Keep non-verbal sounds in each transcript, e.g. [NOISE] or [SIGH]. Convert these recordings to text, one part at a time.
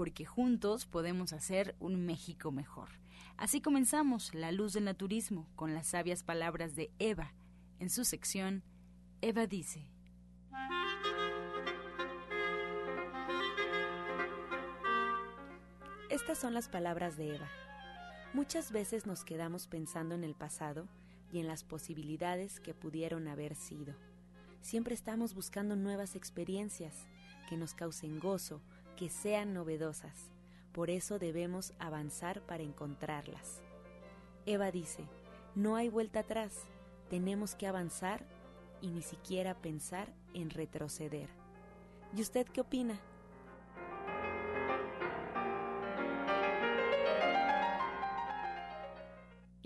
porque juntos podemos hacer un México mejor. Así comenzamos La Luz del Naturismo con las sabias palabras de Eva. En su sección, Eva dice. Estas son las palabras de Eva. Muchas veces nos quedamos pensando en el pasado y en las posibilidades que pudieron haber sido. Siempre estamos buscando nuevas experiencias que nos causen gozo, que sean novedosas. Por eso debemos avanzar para encontrarlas. Eva dice, no hay vuelta atrás, tenemos que avanzar y ni siquiera pensar en retroceder. ¿Y usted qué opina?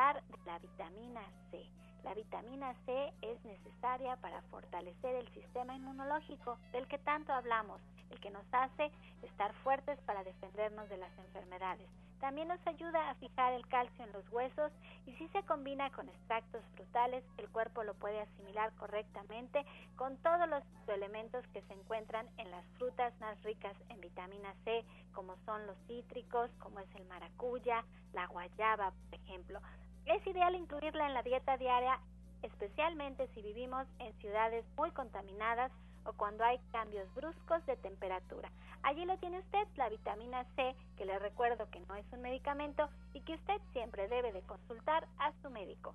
Hablar la vitamina C. La vitamina C es necesaria para fortalecer el sistema inmunológico del que tanto hablamos, el que nos hace estar fuertes para defendernos de las enfermedades. También nos ayuda a fijar el calcio en los huesos y si se combina con extractos frutales, el cuerpo lo puede asimilar correctamente con todos los elementos que se encuentran en las frutas más ricas en vitamina C, como son los cítricos, como es el maracuya, la guayaba, por ejemplo. Es ideal incluirla en la dieta diaria, especialmente si vivimos en ciudades muy contaminadas o cuando hay cambios bruscos de temperatura. Allí lo tiene usted, la vitamina C, que le recuerdo que no es un medicamento y que usted siempre debe de consultar a su médico.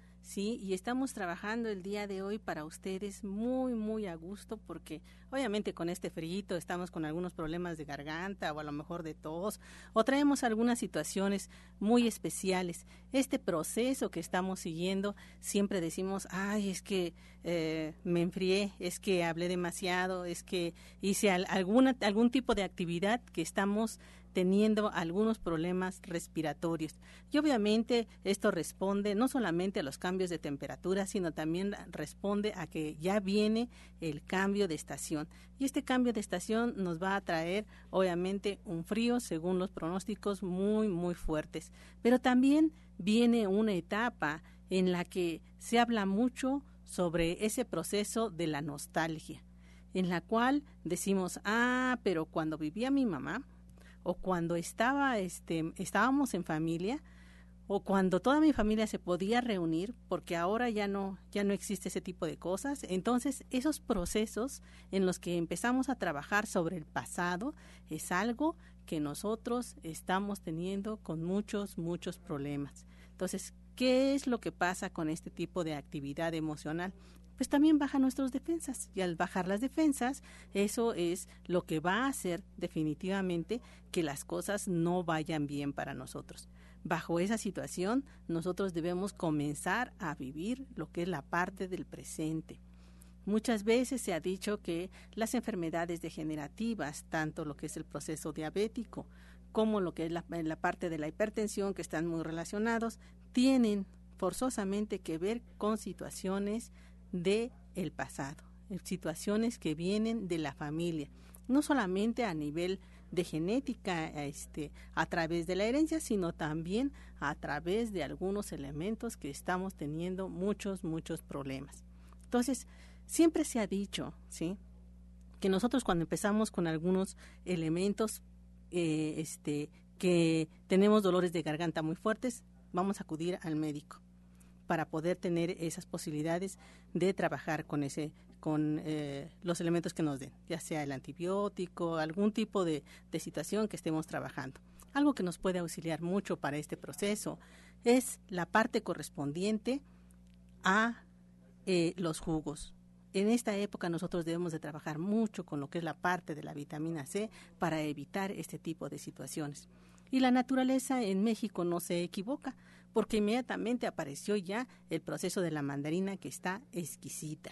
Sí, y estamos trabajando el día de hoy para ustedes muy, muy a gusto porque obviamente con este frío estamos con algunos problemas de garganta o a lo mejor de tos o traemos algunas situaciones muy especiales. Este proceso que estamos siguiendo siempre decimos, ay, es que eh, me enfrié, es que hablé demasiado, es que hice alguna, algún tipo de actividad que estamos teniendo algunos problemas respiratorios. Y obviamente esto responde no solamente a los cambios de temperatura, sino también responde a que ya viene el cambio de estación. Y este cambio de estación nos va a traer obviamente un frío, según los pronósticos, muy, muy fuertes. Pero también viene una etapa en la que se habla mucho sobre ese proceso de la nostalgia en la cual decimos, ah, pero cuando vivía mi mamá, o cuando estaba, este, estábamos en familia, o cuando toda mi familia se podía reunir, porque ahora ya no, ya no existe ese tipo de cosas. Entonces, esos procesos en los que empezamos a trabajar sobre el pasado es algo que nosotros estamos teniendo con muchos, muchos problemas. Entonces, ¿qué es lo que pasa con este tipo de actividad emocional? Pues también baja nuestras defensas y al bajar las defensas, eso es lo que va a hacer definitivamente que las cosas no vayan bien para nosotros. Bajo esa situación, nosotros debemos comenzar a vivir lo que es la parte del presente. Muchas veces se ha dicho que las enfermedades degenerativas, tanto lo que es el proceso diabético como lo que es la, la parte de la hipertensión, que están muy relacionados, tienen forzosamente que ver con situaciones de el pasado, situaciones que vienen de la familia, no solamente a nivel de genética este, a través de la herencia, sino también a través de algunos elementos que estamos teniendo muchos, muchos problemas. Entonces, siempre se ha dicho, ¿sí? Que nosotros cuando empezamos con algunos elementos eh, este, que tenemos dolores de garganta muy fuertes, vamos a acudir al médico para poder tener esas posibilidades de trabajar con ese con eh, los elementos que nos den, ya sea el antibiótico, algún tipo de, situación que estemos trabajando. Algo que nos puede auxiliar mucho para este proceso es la parte correspondiente a eh, los jugos. En esta época nosotros debemos de trabajar mucho con lo que es la parte de la vitamina C para evitar este tipo de situaciones. Y la naturaleza en México no se equivoca, porque inmediatamente apareció ya el proceso de la mandarina que está exquisita.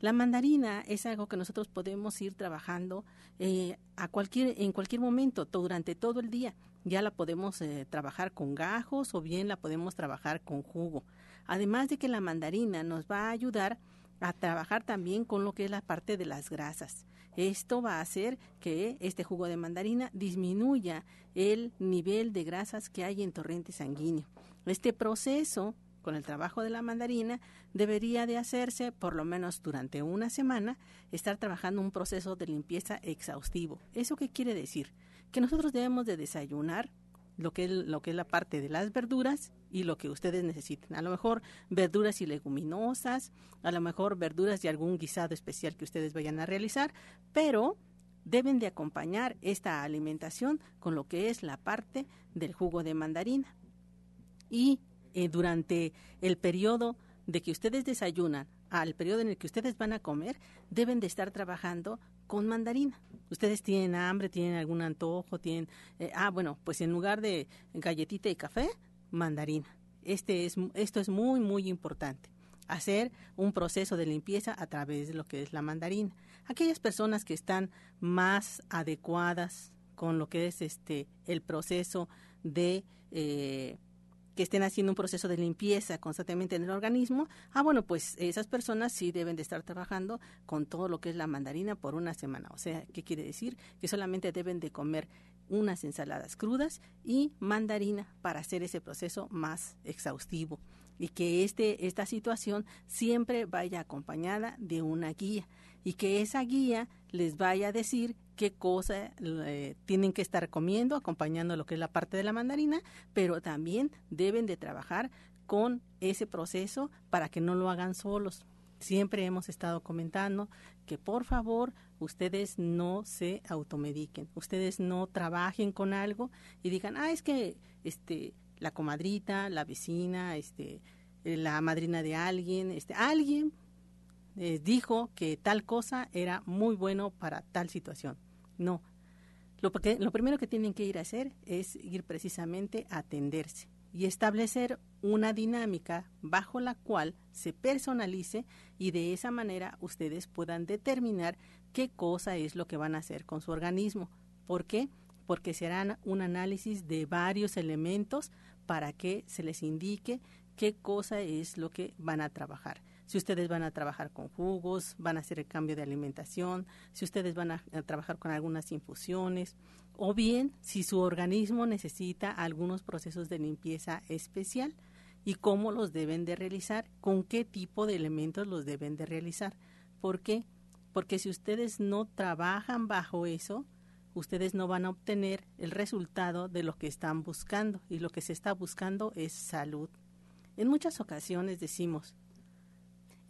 La mandarina es algo que nosotros podemos ir trabajando eh, a cualquier, en cualquier momento, durante todo el día. Ya la podemos eh, trabajar con gajos o bien la podemos trabajar con jugo. Además de que la mandarina nos va a ayudar a trabajar también con lo que es la parte de las grasas. Esto va a hacer que este jugo de mandarina disminuya el nivel de grasas que hay en torrente sanguíneo. Este proceso con el trabajo de la mandarina, debería de hacerse por lo menos durante una semana, estar trabajando un proceso de limpieza exhaustivo. ¿Eso qué quiere decir? Que nosotros debemos de desayunar lo que, es, lo que es la parte de las verduras y lo que ustedes necesiten. A lo mejor verduras y leguminosas, a lo mejor verduras y algún guisado especial que ustedes vayan a realizar, pero deben de acompañar esta alimentación con lo que es la parte del jugo de mandarina. Y eh, durante el periodo de que ustedes desayunan al periodo en el que ustedes van a comer, deben de estar trabajando con mandarina. Ustedes tienen hambre, tienen algún antojo, tienen, eh, ah, bueno, pues en lugar de galletita y café, mandarina. Este es, esto es muy, muy importante. Hacer un proceso de limpieza a través de lo que es la mandarina. Aquellas personas que están más adecuadas con lo que es este el proceso de eh, que estén haciendo un proceso de limpieza constantemente en el organismo, ah, bueno, pues esas personas sí deben de estar trabajando con todo lo que es la mandarina por una semana. O sea, ¿qué quiere decir? Que solamente deben de comer unas ensaladas crudas y mandarina para hacer ese proceso más exhaustivo y que este, esta situación siempre vaya acompañada de una guía y que esa guía les vaya a decir qué cosa eh, tienen que estar comiendo, acompañando lo que es la parte de la mandarina, pero también deben de trabajar con ese proceso para que no lo hagan solos. Siempre hemos estado comentando que por favor ustedes no se automediquen, ustedes no trabajen con algo y digan, ah, es que este la comadrita, la vecina, este la madrina de alguien, este alguien eh, dijo que tal cosa era muy bueno para tal situación. No. Lo, lo primero que tienen que ir a hacer es ir precisamente a atenderse y establecer una dinámica bajo la cual se personalice y de esa manera ustedes puedan determinar qué cosa es lo que van a hacer con su organismo. ¿Por qué? Porque se harán un análisis de varios elementos para que se les indique qué cosa es lo que van a trabajar si ustedes van a trabajar con jugos, van a hacer el cambio de alimentación, si ustedes van a, trabajar con algunas infusiones, o bien si su organismo necesita algunos procesos de limpieza especial y cómo los deben de realizar, con qué tipo de elementos los deben de realizar. ¿Por qué? Porque si ustedes no trabajan bajo eso, ustedes no van a obtener el resultado de lo que están buscando y lo que se está buscando es salud. En muchas ocasiones decimos,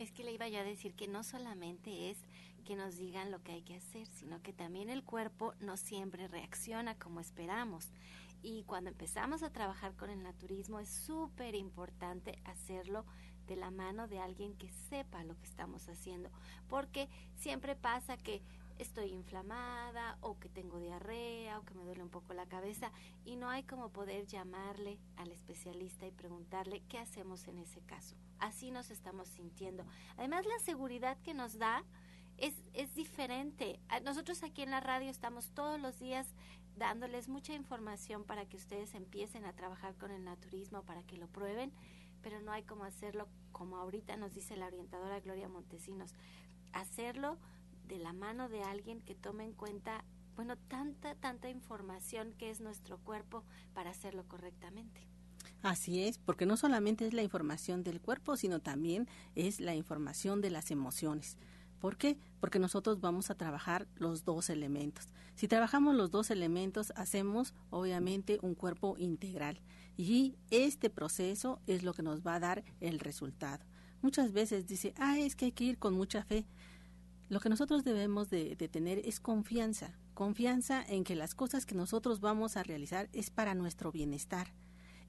es que le iba yo a decir que no solamente es que nos digan lo que hay que hacer, sino que también el cuerpo no siempre reacciona como esperamos. Y cuando empezamos a trabajar con el naturismo es súper importante hacerlo de la mano de alguien que sepa lo que estamos haciendo, porque siempre pasa que estoy inflamada o que tengo diarrea o que me duele un poco la cabeza y no hay como poder llamarle al especialista y preguntarle qué hacemos en ese caso. Así nos estamos sintiendo. Además, la seguridad que nos da es, es diferente. Nosotros aquí en la radio estamos todos los días dándoles mucha información para que ustedes empiecen a trabajar con el naturismo, para que lo prueben, pero no hay como hacerlo como ahorita nos dice la orientadora Gloria Montesinos, hacerlo de la mano de alguien que tome en cuenta, bueno, tanta, tanta información que es nuestro cuerpo para hacerlo correctamente. Así es, porque no solamente es la información del cuerpo, sino también es la información de las emociones. ¿Por qué? Porque nosotros vamos a trabajar los dos elementos. Si trabajamos los dos elementos, hacemos obviamente un cuerpo integral y este proceso es lo que nos va a dar el resultado. Muchas veces dice, ah, es que hay que ir con mucha fe. Lo que nosotros debemos de, tener es confianza, confianza en que las cosas que nosotros vamos a realizar es para nuestro bienestar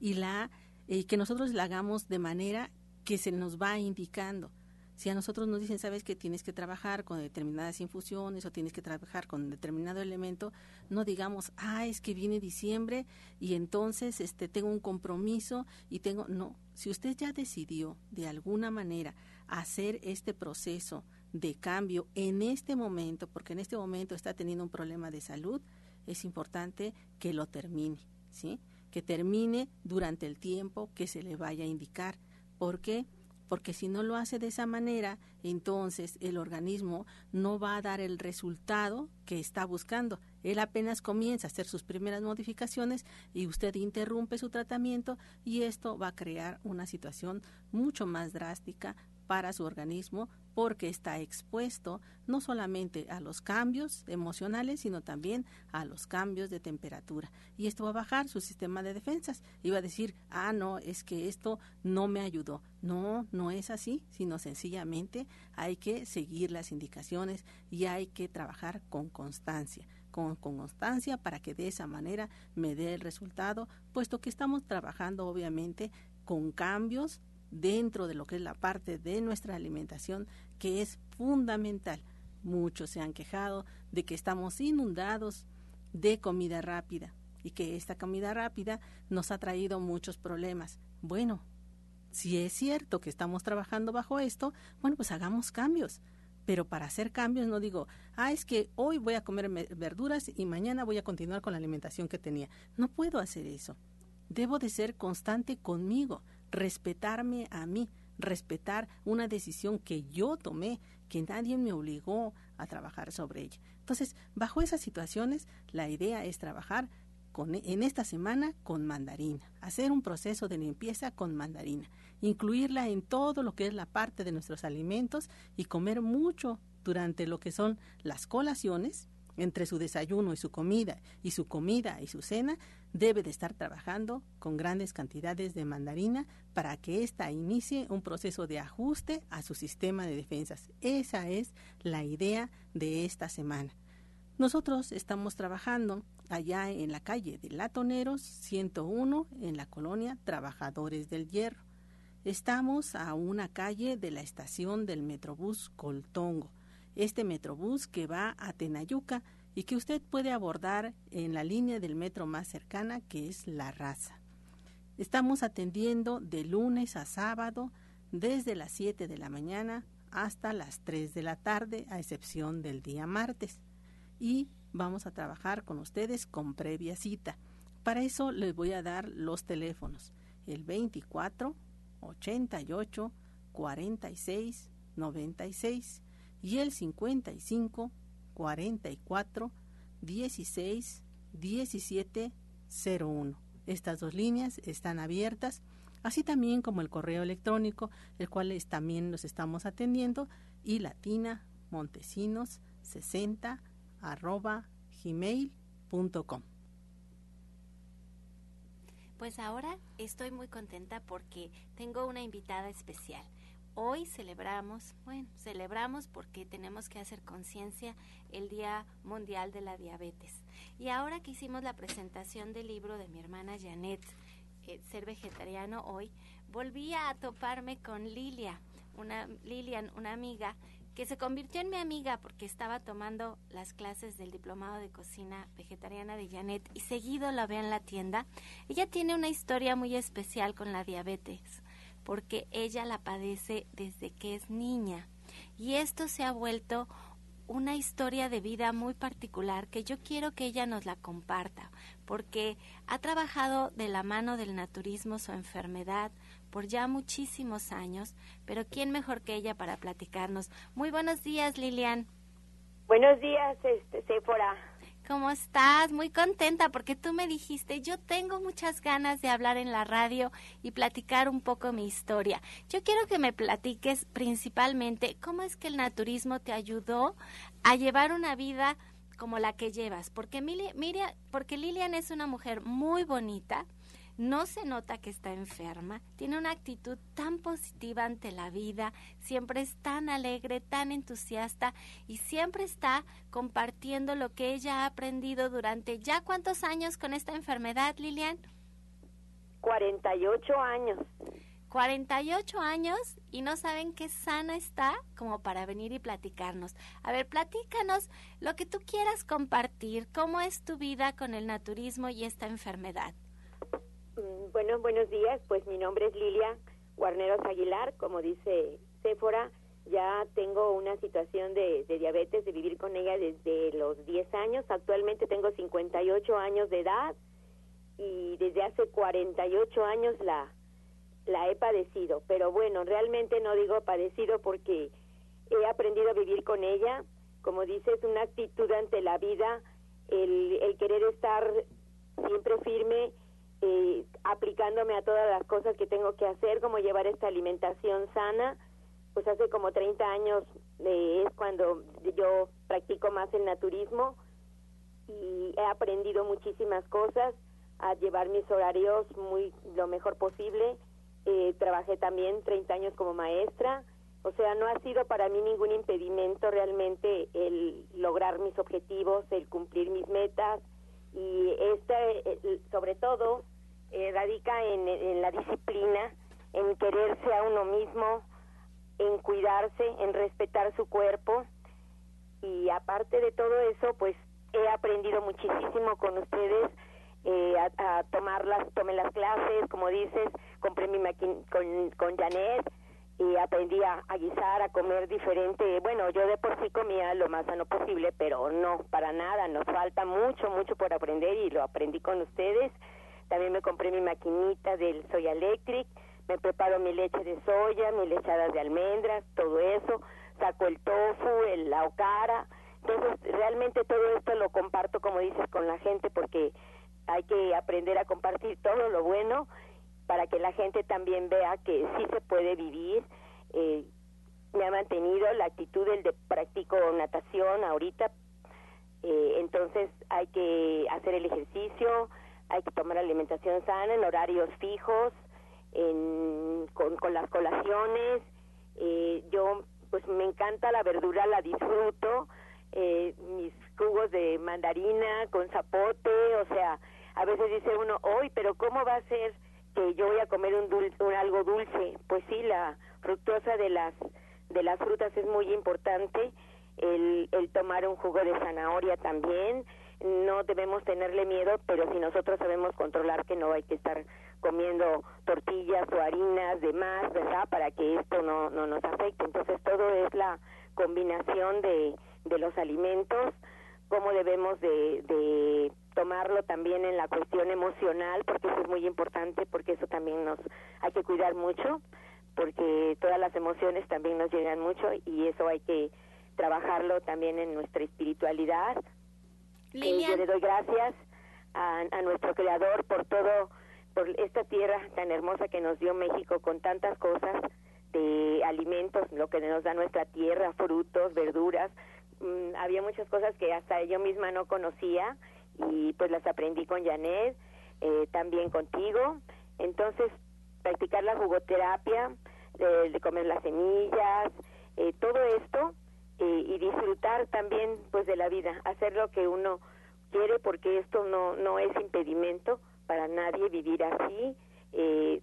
y la eh, que nosotros la hagamos de manera que se nos va indicando. Si a nosotros nos dicen, sabes que tienes que trabajar con determinadas infusiones o tienes que trabajar con determinado elemento, no digamos, ah, es que viene diciembre y entonces este tengo un compromiso y tengo no, si usted ya decidió de alguna manera hacer este proceso de cambio en este momento, porque en este momento está teniendo un problema de salud, es importante que lo termine, ¿sí? Que termine durante el tiempo que se le vaya a indicar. ¿Por qué? porque si no lo hace de esa manera, entonces el organismo no va a dar el resultado que está buscando. Él apenas comienza a hacer sus primeras modificaciones y usted interrumpe su tratamiento y esto va a crear una situación mucho más drástica para su organismo porque está expuesto no solamente a los cambios emocionales, sino también a los cambios de temperatura. Y esto va a bajar su sistema de defensas. Y va a decir, ah, no, es que esto no me ayudó. No, no es así, sino sencillamente hay que seguir las indicaciones y hay que trabajar con constancia. Con, con constancia para que de esa manera me dé el resultado, puesto que estamos trabajando obviamente con cambios dentro de lo que es la parte de nuestra alimentación que es fundamental. Muchos se han quejado de que estamos inundados de comida rápida y que esta comida rápida nos ha traído muchos problemas. Bueno, si es cierto que estamos trabajando bajo esto, bueno, pues hagamos cambios. Pero para hacer cambios no digo, ah, es que hoy voy a comer verduras y mañana voy a continuar con la alimentación que tenía. No puedo hacer eso. Debo de ser constante conmigo respetarme a mí, respetar una decisión que yo tomé, que nadie me obligó a trabajar sobre ella. Entonces, bajo esas situaciones, la idea es trabajar con, en esta semana con mandarina, hacer un proceso de limpieza con mandarina, incluirla en todo lo que es la parte de nuestros alimentos y comer mucho durante lo que son las colaciones, entre su desayuno y su comida y su comida y su cena, debe de estar trabajando con grandes cantidades de mandarina para que ésta inicie un proceso de ajuste a su sistema de defensas. Esa es la idea de esta semana. Nosotros estamos trabajando allá en la calle de Latoneros 101 en la colonia Trabajadores del Hierro. Estamos a una calle de la estación del Metrobús Coltongo este Metrobús que va a Tenayuca y que usted puede abordar en la línea del metro más cercana que es La Raza. Estamos atendiendo de lunes a sábado desde las 7 de la mañana hasta las 3 de la tarde, a excepción del día martes. Y vamos a trabajar con ustedes con previa cita. Para eso les voy a dar los teléfonos. El 24 88 46 96 y el 55 44 16 17 01. Estas dos líneas están abiertas, así también como el correo electrónico, el cual también los estamos atendiendo, y latina montesinos 60 arroba Pues ahora estoy muy contenta porque tengo una invitada especial. Hoy celebramos, bueno, celebramos porque tenemos que hacer conciencia el Día Mundial de la Diabetes. Y ahora que hicimos la presentación del libro de mi hermana Janet, eh, Ser Vegetariano Hoy, volví a toparme con Lilia, una, Lilian, una amiga que se convirtió en mi amiga porque estaba tomando las clases del diplomado de cocina vegetariana de Janet y seguido la veo en la tienda. Ella tiene una historia muy especial con la diabetes porque ella la padece desde que es niña y esto se ha vuelto una historia de vida muy particular que yo quiero que ella nos la comparta, porque ha trabajado de la mano del naturismo su enfermedad, por ya muchísimos años, pero ¿quién mejor que ella para platicarnos? Muy buenos días, Lilian. Buenos días, este, Sephora. ¿Cómo estás? Muy contenta porque tú me dijiste, yo tengo muchas ganas de hablar en la radio y platicar un poco mi historia. Yo quiero que me platiques principalmente cómo es que el naturismo te ayudó a llevar una vida como la que llevas, porque, porque Lilian es una mujer muy bonita, no se nota que está enferma, tiene una actitud tan positiva ante la vida, siempre es tan alegre, tan entusiasta y siempre está compartiendo lo que ella ha aprendido durante ya cuántos años con esta enfermedad, Lilian? 48 años. 48 años y no saben qué sana está como para venir y platicarnos. A ver, platícanos lo que tú quieras compartir, cómo es tu vida con el naturismo y esta enfermedad. Bueno, buenos días. Pues mi nombre es Lilia Guarneros Aguilar. Como dice Séfora, ya tengo una situación de, diabetes, de vivir con ella desde los 10 años. Actualmente tengo 58 años de edad y desde hace 48 años la, la he padecido. Pero bueno, realmente no digo padecido porque he aprendido a vivir con ella. Como dices, una actitud ante la vida, el, el querer estar siempre firme eh, aplicándome a todas las cosas que tengo que hacer, como llevar esta alimentación sana. Pues hace como 30 años eh, es cuando yo practico más el naturismo y he aprendido muchísimas cosas a llevar mis horarios muy lo mejor posible. Eh, trabajé también 30 años como maestra, o sea, no ha sido para mí ningún impedimento realmente el lograr mis objetivos, el cumplir mis metas y este, sobre todo, eh, radica en, la disciplina, en quererse a uno mismo, en cuidarse, en respetar su cuerpo. Y aparte de todo eso, pues he aprendido muchísimo con ustedes eh, a, tomarlas, tomé las clases, como dices, compré mi máquina con, con Janet y aprendí a, a, guisar, a comer diferente. Bueno, yo de por sí comía lo más sano posible, pero no, para nada, nos falta mucho, mucho por aprender y lo aprendí con ustedes también me compré mi maquinita del Soya Electric, me preparo mi leche de soya, mi lechadas de almendras, todo eso, saco el tofu, el la okara. Entonces, realmente todo esto lo comparto, como dices, con la gente porque hay que aprender a compartir todo lo bueno para que la gente también vea que sí se puede vivir. Eh, me ha mantenido la actitud del de practico natación ahorita, eh, entonces hay que hacer el ejercicio, hay que tomar alimentación sana en horarios fijos, en, con, con las colaciones. Eh, yo, pues me encanta la verdura, la disfruto. Eh, mis jugos de mandarina con zapote, o sea, a veces dice uno, hoy, pero ¿cómo va a ser que yo voy a comer un, dulce, un algo dulce? Pues sí, la fructosa de las de las frutas es muy importante. El, el tomar un jugo de zanahoria también, no debemos tenerle miedo, pero si nosotros sabemos controlar que no hay que estar comiendo tortillas o harinas de más, ¿verdad? Para que esto no, no nos afecte. Entonces todo es la combinación de, de los alimentos, cómo debemos de, de tomarlo también en la cuestión emocional, porque eso es muy importante, porque eso también nos hay que cuidar mucho, porque todas las emociones también nos llegan mucho y eso hay que trabajarlo también en nuestra espiritualidad, yo le doy gracias a, a nuestro creador por todo, por esta tierra tan hermosa que nos dio México con tantas cosas de alimentos, lo que nos da nuestra tierra, frutos, verduras. Mm, había muchas cosas que hasta yo misma no conocía y pues las aprendí con Janet, eh, también contigo. Entonces, practicar la jugoterapia, de, comer las semillas, eh, todo esto eh, y disfrutar también pues de la vida, hacer lo que uno quiere porque esto no no es impedimento para nadie vivir así, eh,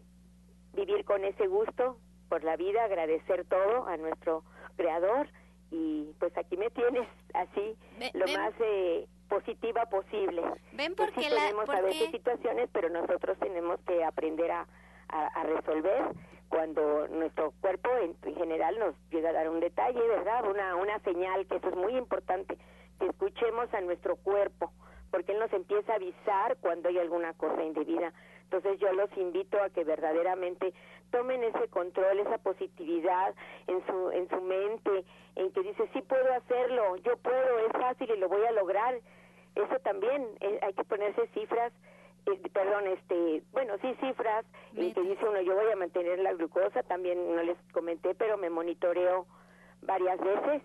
vivir con ese gusto por la vida, agradecer todo a nuestro creador y pues aquí me tienes así lo más eh, positiva posible. Ven porque tenemos a veces situaciones, pero nosotros tenemos que aprender a, a, resolver cuando nuestro cuerpo en, general nos llega a dar un detalle, ¿verdad? Una, una señal, que eso es muy importante, que escuchemos a nuestro cuerpo, porque él nos empieza a avisar cuando hay alguna cosa indebida. Entonces yo los invito a que verdaderamente tomen ese control, esa positividad en su en su mente, en que dice sí puedo hacerlo, yo puedo, es fácil y lo voy a lograr. Eso también eh, hay que ponerse cifras perdón, este, bueno, sí, cifras, y que dice uno, yo voy a mantener la glucosa, también no les comenté, pero me monitoreo varias veces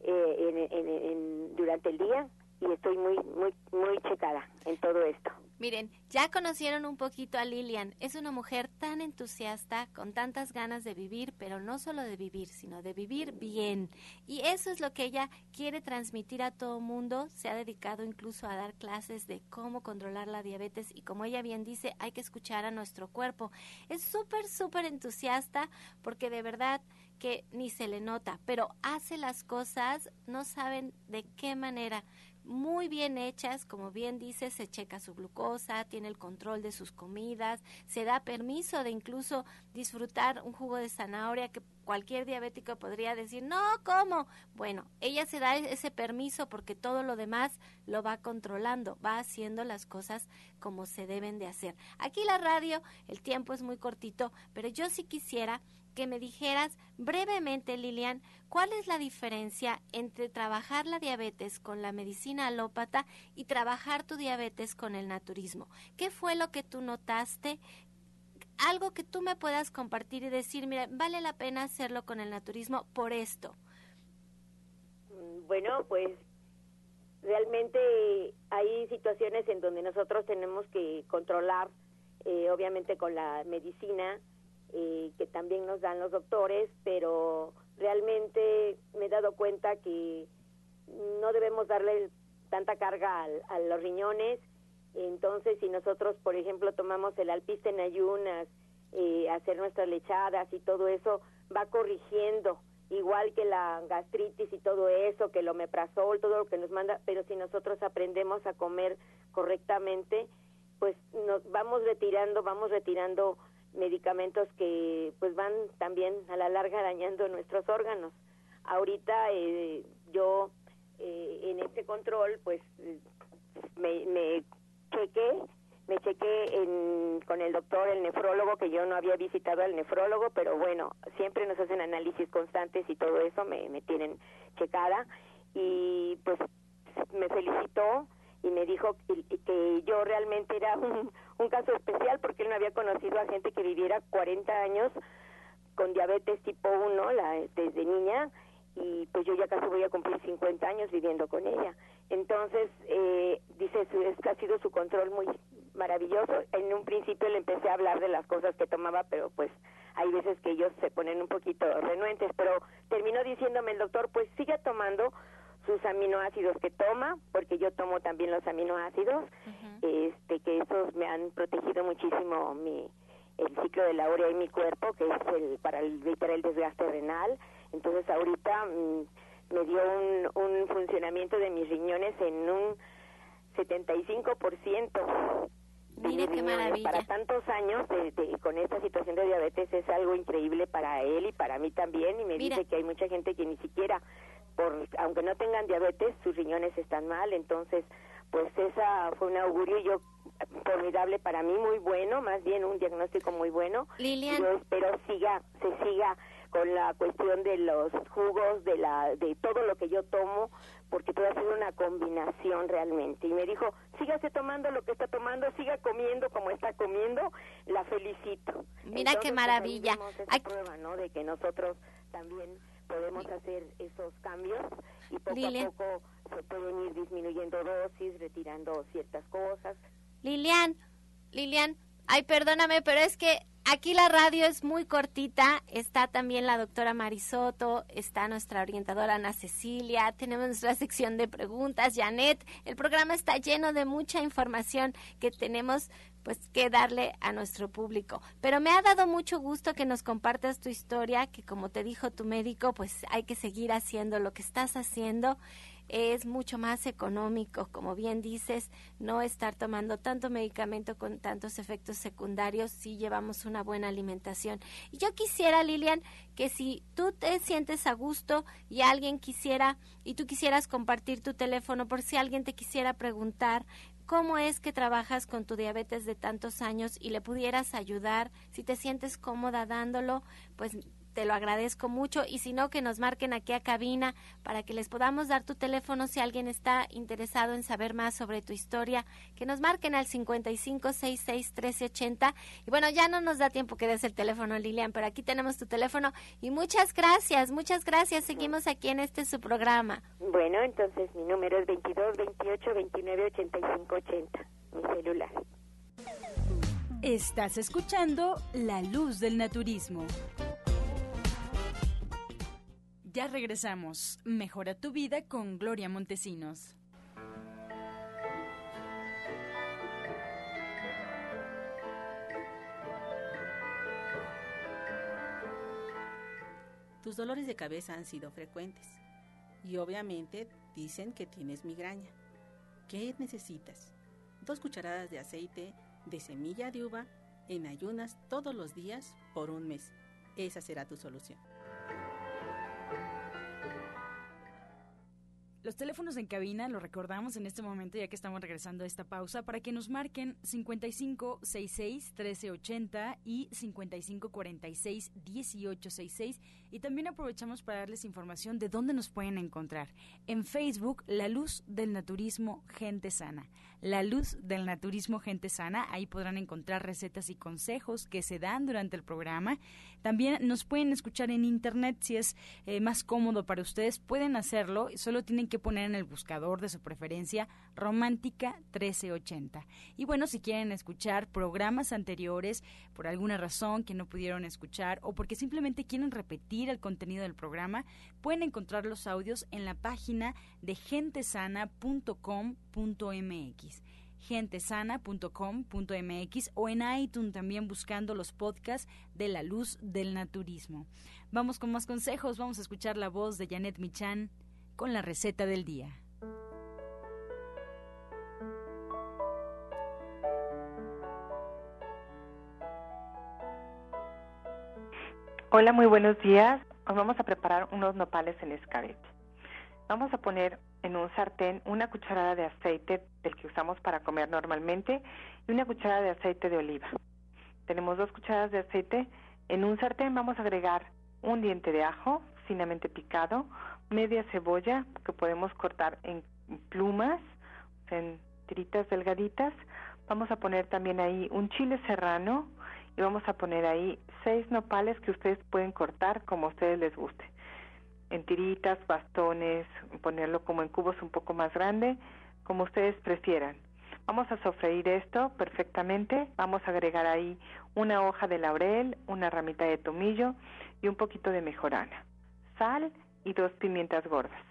eh, en, en, durante el día y estoy muy, muy, muy checada en todo esto. Miren, ya conocieron un poquito a Lilian. Es una mujer tan entusiasta, con tantas ganas de vivir, pero no solo de vivir, sino de vivir bien. Y eso es lo que ella quiere transmitir a todo mundo. Se ha dedicado incluso a dar clases de cómo controlar la diabetes y como ella bien dice, hay que escuchar a nuestro cuerpo. Es súper, súper entusiasta porque de verdad que ni se le nota, pero hace las cosas, no saben de qué manera muy bien hechas, como bien dice, se checa su glucosa, tiene el control de sus comidas, se da permiso de incluso disfrutar un jugo de zanahoria que cualquier diabético podría decir, no, ¿cómo? Bueno, ella se da ese permiso porque todo lo demás lo va controlando, va haciendo las cosas como se deben de hacer. Aquí la radio, el tiempo es muy cortito, pero yo sí quisiera que me dijeras brevemente, Lilian, cuál es la diferencia entre trabajar la diabetes con la medicina alópata y trabajar tu diabetes con el naturismo. ¿Qué fue lo que tú notaste? Algo que tú me puedas compartir y decir, mira, vale la pena hacerlo con el naturismo por esto. Mm, bueno, pues realmente hay situaciones en donde nosotros tenemos que controlar, eh, obviamente con la medicina, eh, que también nos dan los doctores, pero realmente me he dado cuenta que no debemos darle tanta carga a los riñones. Entonces, si nosotros, por ejemplo, tomamos el alpiste en ayunas, eh, hacer nuestras lechadas y todo eso, va corrigiendo, igual que la gastritis y todo eso, que el omeprazol, todo lo que nos manda, pero si nosotros aprendemos a comer correctamente, pues nos vamos retirando, vamos retirando medicamentos que pues van también a la larga dañando nuestros órganos. Ahorita eh, yo eh, en este control pues me, me chequé, me chequé con el doctor, el nefrólogo, que yo no había visitado al nefrólogo, pero bueno, siempre nos hacen análisis constantes y todo eso me, me tienen checada y pues me felicitó y me dijo que, yo realmente era un, un, caso especial porque él no había conocido a gente que viviera 40 años con diabetes tipo 1 la, desde niña y pues yo ya casi voy a cumplir 50 años viviendo con ella. Entonces, eh, dice, es que ha sido su control muy maravilloso. En un principio le empecé a hablar de las cosas que tomaba, pero pues hay veces que ellos se ponen un poquito renuentes, pero terminó diciéndome el doctor, pues siga tomando sus aminoácidos que toma, porque yo tomo también los aminoácidos, este que esos me han protegido muchísimo mi el ciclo de la urea en mi cuerpo, que es el para evitar el desgaste renal. Entonces ahorita mm, me dio un, un funcionamiento de mis riñones en un 75%. Mire qué maravilla. Para tantos años de, con esta situación de diabetes es algo increíble para él y para mí también y me dice que hay mucha gente que ni siquiera por aunque no tengan diabetes, sus riñones están mal, entonces pues esa fue un augurio yo formidable para mí, muy bueno, más bien un diagnóstico muy bueno. Lilian. Yo espero siga, se siga con la cuestión de los jugos, de la, de todo lo que yo tomo, porque todo ha sido una combinación realmente. Y me dijo, sígase tomando lo que está tomando, siga comiendo como está comiendo, la felicito. Mira qué maravilla. Hay prueba, ¿no? De que nosotros también podemos hacer esos cambios y poco a poco se pueden ir disminuyendo dosis, retirando ciertas cosas. Lilian, Lilian, ay, perdóname, pero es que aquí la radio es muy cortita. Está también la doctora Marisoto, está nuestra orientadora Ana Cecilia, tenemos nuestra [LAUGHS] sección de preguntas, Janet. El programa está lleno de mucha información que tenemos pues que darle a nuestro público. Pero me ha dado mucho gusto que nos compartas tu historia, que como te dijo tu médico, pues hay que seguir haciendo lo que estás haciendo. Es mucho más económico, como bien dices, no estar tomando tanto medicamento con tantos efectos secundarios si llevamos una buena alimentación. Y yo quisiera, Lilian, que si tú te sientes a gusto y alguien quisiera, y tú quisieras compartir tu teléfono por si alguien te quisiera preguntar, cómo es que trabajas con tu diabetes de tantos años y le pudieras ayudar, si te sientes cómoda dándolo, pues te lo agradezco mucho y si no que nos marquen aquí a cabina para que les podamos dar tu teléfono si alguien está interesado en saber más sobre tu historia, que nos marquen al 55661380 y bueno, ya no nos da tiempo que des el teléfono Lilian, pero aquí tenemos tu teléfono y muchas gracias, muchas gracias, seguimos aquí en este su programa. Bueno, entonces mi número es 22 28 29 85 80, mi celular. Estás escuchando La Luz del Naturismo. Ya regresamos. Mejora tu vida con Gloria Montesinos. Tus dolores de cabeza han sido frecuentes y obviamente dicen que tienes migraña. ¿Qué necesitas? Dos cucharadas de aceite de semilla de uva en ayunas todos los días por un mes. Esa será tu solución. Los teléfonos en cabina lo recordamos en este momento ya que estamos regresando a esta pausa para que nos marquen 5566 1380 y 5546 1866 y también aprovechamos para darles información de dónde nos pueden encontrar. En Facebook, La Luz del Naturismo Gente Sana. La Luz del Naturismo Gente Sana, ahí podrán encontrar recetas y consejos que se dan durante el programa. También nos pueden escuchar en internet si es eh, más cómodo para ustedes, pueden hacerlo, solo tienen que poner en el buscador de su preferencia Romántica 1380. Y bueno, si quieren escuchar programas anteriores por alguna razón que no pudieron escuchar o porque simplemente quieren repetir el contenido del programa, pueden encontrar los audios en la página de gentesana.com.mx gentesana.com.mx o en iTunes también buscando los podcasts de la luz del naturismo. Vamos con más consejos, vamos a escuchar la voz de Janet Michan con la receta del día. Hola, muy buenos días. Hoy vamos a preparar unos nopales en escabeche. Vamos a poner en un sartén una cucharada de aceite del que usamos para comer normalmente y una cucharada de aceite de oliva. Tenemos dos cucharadas de aceite. En un sartén vamos a agregar un diente de ajo finamente picado, media cebolla que podemos cortar en plumas, en tiritas delgaditas. Vamos a poner también ahí un chile serrano y vamos a poner ahí seis nopales que ustedes pueden cortar como a ustedes les guste. En tiritas, bastones, ponerlo como en cubos un poco más grande, como ustedes prefieran. Vamos a sofreír esto perfectamente. Vamos a agregar ahí una hoja de laurel, una ramita de tomillo y un poquito de mejorana, sal y dos pimientas gordas.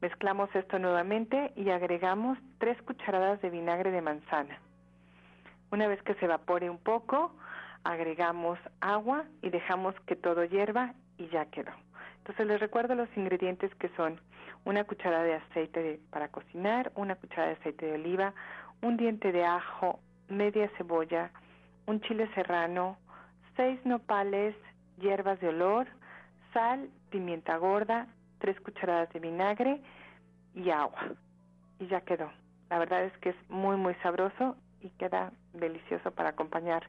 Mezclamos esto nuevamente y agregamos tres cucharadas de vinagre de manzana. Una vez que se evapore un poco, agregamos agua y dejamos que todo hierva y ya quedó. Entonces les recuerdo los ingredientes que son una cucharada de aceite para cocinar, una cucharada de aceite de oliva, un diente de ajo, media cebolla, un chile serrano, seis nopales, hierbas de olor, sal, pimienta gorda, tres cucharadas de vinagre y agua. Y ya quedó. La verdad es que es muy muy sabroso y queda delicioso para acompañar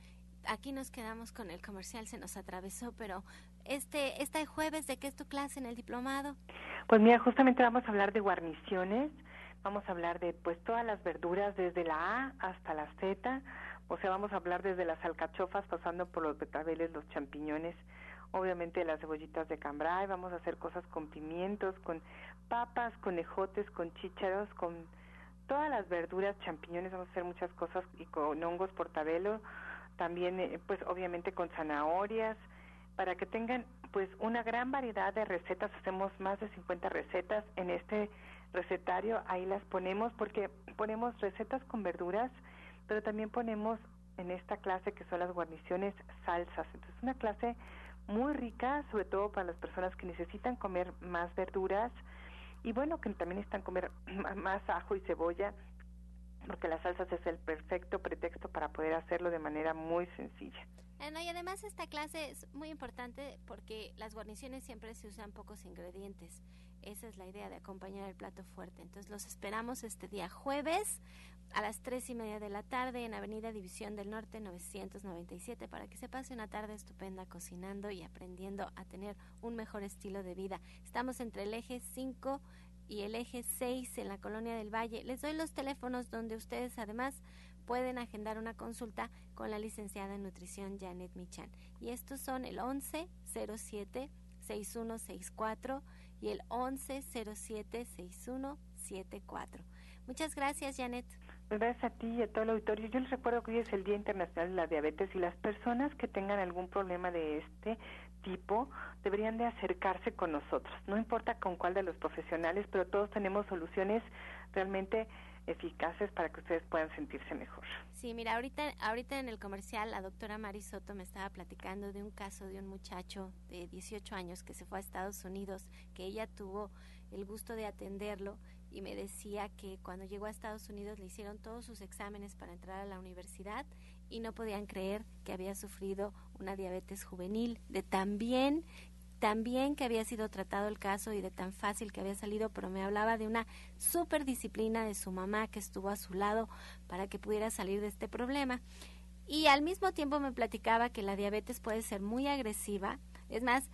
aquí nos quedamos con el comercial, se nos atravesó, pero este, este jueves, ¿de qué es tu clase en el diplomado? Pues mira, justamente vamos a hablar de guarniciones, vamos a hablar de pues todas las verduras desde la A hasta la Z, o sea, vamos a hablar desde las alcachofas pasando por los betabeles, los champiñones, obviamente las cebollitas de cambray, vamos a hacer cosas con pimientos, con papas, con ejotes, con chícharos, con todas las verduras, champiñones, vamos a hacer muchas cosas y con hongos portabelo, también eh, pues obviamente con zanahorias, para que tengan pues una gran variedad de recetas, hacemos más de 50 recetas en este recetario, ahí las ponemos porque ponemos recetas con verduras, pero también ponemos en esta clase que son las guarniciones salsas. Entonces, una clase muy rica, sobre todo para las personas que necesitan comer más verduras y bueno, que también están comer [CLEARS THROAT] más ajo y cebolla porque las salsas es el perfecto pretexto para poder hacerlo de manera muy sencilla. y además esta clase es muy importante porque las guarniciones siempre se usan pocos ingredientes. Esa es la idea de acompañar el plato fuerte. Entonces los esperamos este día jueves a las tres y media de la tarde en Avenida División del Norte 997 para que se pase una tarde estupenda cocinando y aprendiendo a tener un mejor estilo de vida. Estamos entre el eje 5 y el eje 6 en la Colonia del Valle. Les doy los teléfonos donde ustedes además pueden agendar una consulta con la licenciada en nutrición Janet Michan. Y estos son el 1107 6164 y el 1107 6174. Muchas gracias, Janet. Gracias a ti y a todo el auditorio. Yo les recuerdo que hoy es el Día Internacional de la Diabetes y las personas que tengan algún problema de este tipo deberían de acercarse con nosotros. No importa con cuál de los profesionales, pero todos tenemos soluciones realmente eficaces para que ustedes puedan sentirse mejor. Sí, mira, ahorita, ahorita en el comercial la doctora Mari Soto me estaba platicando de un caso de un muchacho de 18 años que se fue a Estados Unidos, que ella tuvo el gusto de atenderlo y me decía que cuando llegó a Estados Unidos le hicieron todos sus exámenes para entrar a la universidad y no podían creer que había sufrido una diabetes juvenil, de tan bien, tan bien que había sido tratado el caso y de tan fácil que había salido, pero me hablaba de una super disciplina de su mamá que estuvo a su lado para que pudiera salir de este problema. Y al mismo tiempo me platicaba que la diabetes puede ser muy agresiva, es más,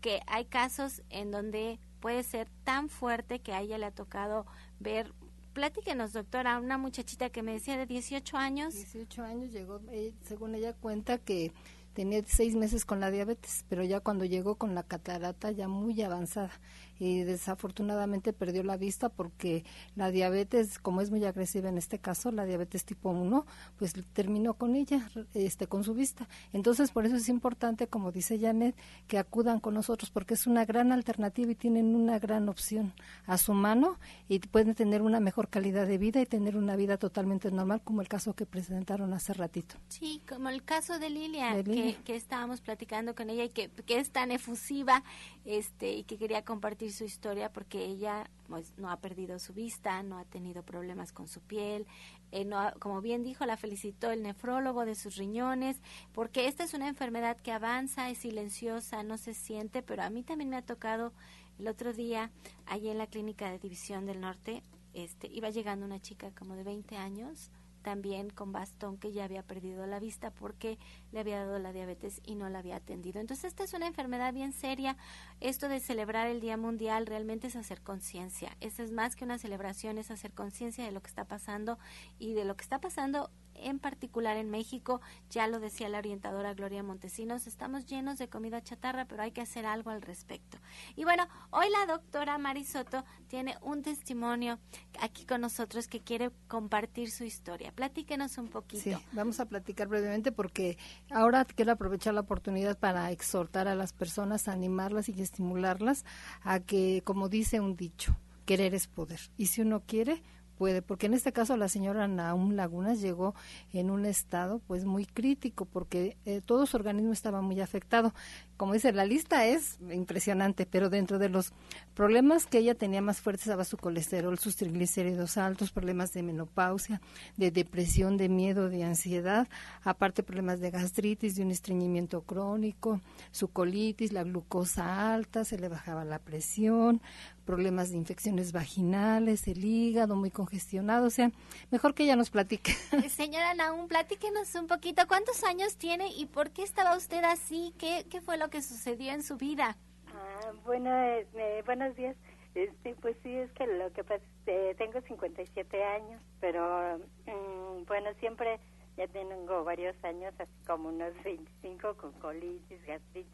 que hay casos en donde puede ser tan fuerte que a ella le ha tocado ver Platíquenos, doctora, una muchachita que me decía de 18 años. 18 años llegó, eh, según ella cuenta que tenía seis meses con la diabetes, pero ya cuando llegó con la catarata ya muy avanzada y desafortunadamente perdió la vista porque la diabetes, como es muy agresiva en este caso, la diabetes tipo 1, pues terminó con ella, este, con su vista. Entonces, por eso es importante, como dice Janet, que acudan con nosotros porque es una gran alternativa y tienen una gran opción a su mano y pueden tener una mejor calidad de vida y tener una vida totalmente normal, como el caso que presentaron hace ratito. Sí, como el caso de Lilia, Que, que, estábamos platicando con ella y que, que es tan efusiva este, y que quería compartir su historia porque ella pues, no ha perdido su vista, no ha tenido problemas con su piel, eh, no como bien dijo, la felicitó el nefrólogo de sus riñones, porque esta es una enfermedad que avanza, es silenciosa, no se siente, pero a mí también me ha tocado. El otro día, allí en la clínica de División del Norte, este, iba llegando una chica como de 20 años, también con bastón que ya había perdido la vista porque le había dado la diabetes y no la había atendido. Entonces esta es una enfermedad bien seria. Esto de celebrar el Día Mundial realmente es hacer conciencia. Esto es más que una celebración, es hacer conciencia de lo que está pasando y de lo que está pasando en particular en México, ya lo decía la orientadora Gloria Montesinos, estamos llenos de comida chatarra, pero hay que hacer algo al respecto. Y bueno, hoy la doctora Marisoto tiene un testimonio aquí con nosotros que quiere compartir su historia. Platíquenos un poquito. Sí, vamos a platicar brevemente porque ahora quiero aprovechar la oportunidad para exhortar a las personas, animarlas y estimularlas a que, como dice un dicho, querer es poder. Y si uno quiere, puede, porque en este caso la señora Naum Lagunas llegó en un estado pues muy crítico porque eh, todo su organismo estaba muy afectado. Como dice, la lista es impresionante, pero dentro de los problemas que ella tenía más fuertes estaba su colesterol, sus triglicéridos altos, problemas de menopausia, de depresión, de miedo, de ansiedad, aparte problemas de gastritis, de un estreñimiento crónico, su colitis, la glucosa alta, se le bajaba la presión, problemas de infecciones vaginales, el hígado muy congestionado, o sea, mejor que ella nos platique. Eh, señora Naum, platíquenos un poquito, ¿cuántos años tiene y por qué estaba usted así? ¿Qué, qué fue lo que sucedió en su vida? Ah, bueno, eh, buenos días. Este, pues sí, es que lo que pasa, eh, tengo 57 años, pero mm, bueno, siempre ya tengo varios años, así como unos 25 con colitis, gastritis,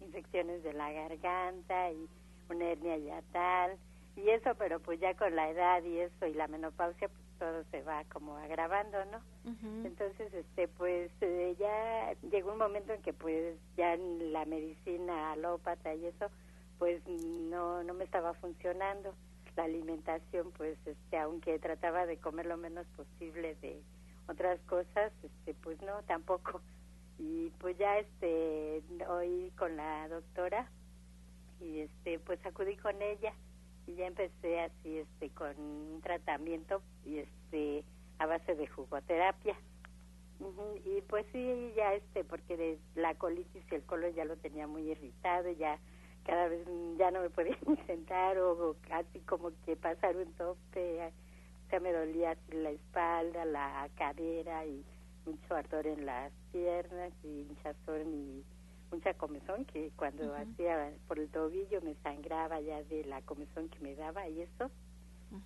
infecciones de la garganta y una hernia yatal y eso, pero pues ya con la edad y eso y la menopausia, pues todo se va como agravando, ¿no? Entonces, este, pues eh, ya llegó un momento en que pues ya la medicina alópata y eso, pues no, no me estaba funcionando. La alimentación, pues, este, aunque trataba de comer lo menos posible de otras cosas, este, pues no, tampoco. Y pues ya, este, hoy con la doctora, y este pues acudí con ella y ya empecé así este con un tratamiento y este a base de jugoterapia. Y pues sí ya este porque de la colitis y el colon ya lo tenía muy irritado ya cada vez ya no me podía [LAUGHS] sentar o, casi como que pasar un tope o sea me dolía así la espalda la cadera y mucho ardor en las piernas y hinchazón y mucha comezón que cuando hacía por el tobillo me sangraba ya de la comezón que me daba y eso.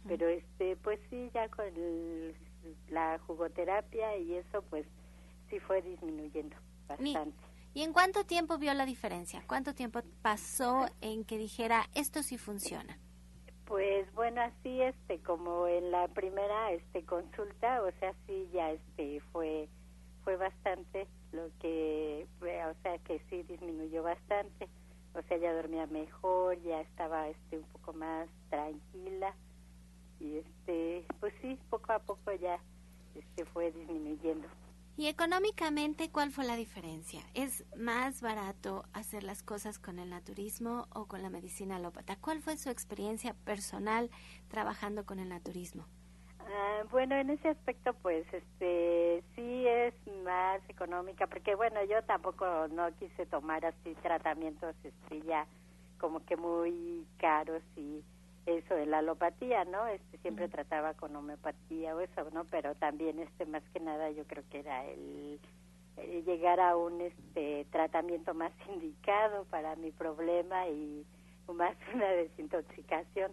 Pero este pues sí ya con la jugoterapia y eso pues sí fue disminuyendo bastante. ¿Y en cuánto tiempo vio la diferencia? ¿Cuánto tiempo pasó en que dijera esto sí funciona? Pues bueno, así este como en la primera este consulta, o sea, sí ya este fue fue bastante lo que, o sea, que sí disminuyó bastante. O sea, ya dormía mejor, ya estaba este un poco más tranquila y este, pues sí, poco a poco ya este fue disminuyendo. ¿Y económicamente cuál fue la diferencia? ¿Es más barato hacer las cosas con el naturismo o con la medicina alópata? ¿Cuál fue su experiencia personal trabajando con el naturismo? Ah, bueno, en ese aspecto, pues, este, sí es más económica, porque bueno, yo tampoco no quise tomar así tratamientos, este, ya como que muy caros y eso de la alopatía, ¿no? Este, siempre trataba con homeopatía o eso, ¿no? Pero también, este, más que nada, yo creo que era el, el llegar a un, este, tratamiento más [LAUGHS] indicado para mi problema y más [LAUGHS] una desintoxicación.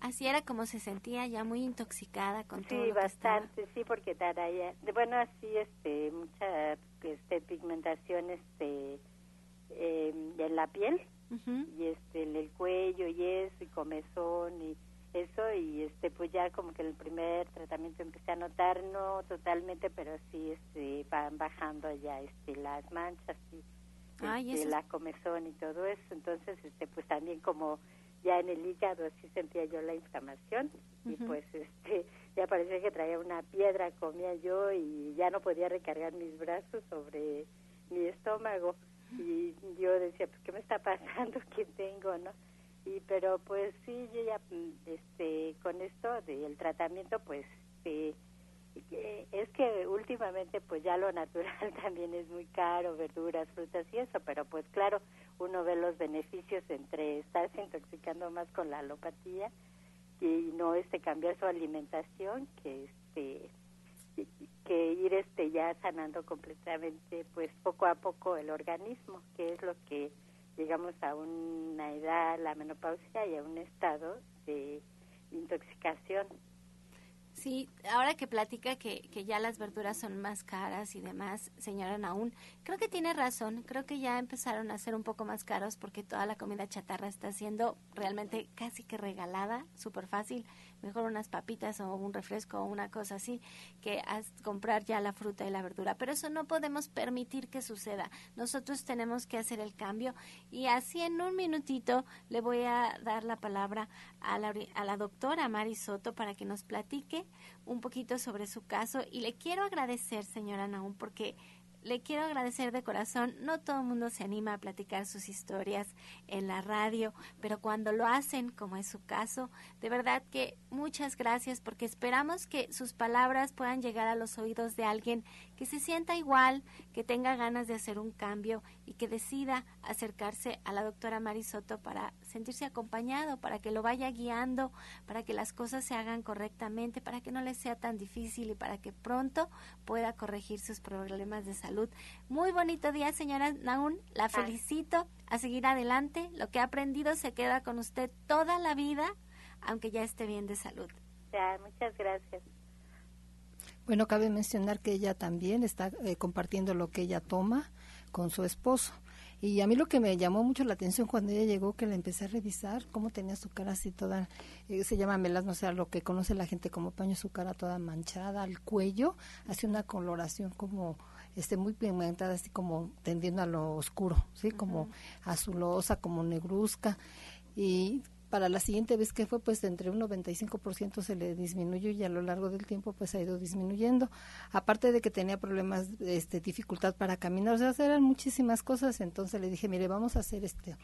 Así era como se sentía ya muy intoxicada con todo. Sí, bastante, sí, porque taraya, bueno, así, este, mucha este, pigmentación, este, eh, en la piel y este, en el cuello y eso y comezón y eso y este, pues ya como que el primer tratamiento empecé a notar, no totalmente, pero sí, este, van bajando ya, este, las manchas y este, la comezón y todo eso, entonces, este, pues también como ya en el hígado así sentía yo la inflamación y pues este ya parecía que traía una piedra comía yo y ya no podía recargar mis brazos sobre mi estómago. Y yo decía pues qué me está pasando [LAUGHS] qué tengo no y pero pues sí yo ya este con esto del tratamiento pues este, es que últimamente pues ya lo natural [LAUGHS] también es muy caro, verduras, frutas y eso, pero pues claro, uno ve los beneficios entre estarse intoxicando más con la alopatía y no este cambiar su alimentación que este que ir este ya sanando completamente pues poco a poco el organismo, que es lo que llegamos a una edad, la menopausia y a un estado de intoxicación. Sí, ahora que platica que, que ya las verduras son más caras y demás, señora Naún, creo que tiene razón. Creo que ya empezaron a ser un poco más caros porque toda la comida chatarra está siendo realmente casi que regalada, súper fácil. Mejor unas papitas o un refresco o una cosa así que comprar ya la fruta y la verdura. Pero eso no podemos permitir que suceda. Nosotros tenemos que hacer el cambio y así en un minutito le voy a dar la palabra a la, a la doctora Mari Soto para que nos platique un poquito sobre su caso y le quiero agradecer, señora Naum, porque le quiero agradecer de corazón. No todo el mundo se anima a platicar sus historias en la radio, pero cuando lo hacen, como es su caso, de verdad que muchas gracias porque esperamos que sus palabras puedan llegar a los oídos de alguien que se sienta igual, que tenga ganas de hacer un cambio y que decida acercarse a la doctora Marisoto para sentirse acompañado, para que lo vaya guiando, para que las cosas se hagan correctamente, para que no le sea tan difícil y para que pronto pueda corregir sus problemas de salud. Muy bonito día, señora Naun. La felicito a seguir adelante. Lo que ha aprendido se queda con usted toda la vida, aunque ya esté bien de salud. Ya, muchas gracias. Bueno, cabe mencionar que ella también está eh, compartiendo lo que ella toma con su esposo. Y a mí lo que me llamó mucho la atención cuando ella llegó, que la empecé a revisar, cómo tenía su cara así toda, eh, se llama melasma, o sea, lo que conoce la gente como paño, su cara toda manchada, al cuello, hace una coloración como este muy pigmentada, así como tendiendo a lo oscuro, sí, como azulosa, como negruzca. Y para la siguiente vez que fue, pues entre un 95% se le disminuyó y a lo largo del tiempo pues ha ido disminuyendo. Aparte de que tenía problemas, este, dificultad para caminar, o sea, eran muchísimas cosas, entonces le dije, mire, vamos a hacer este,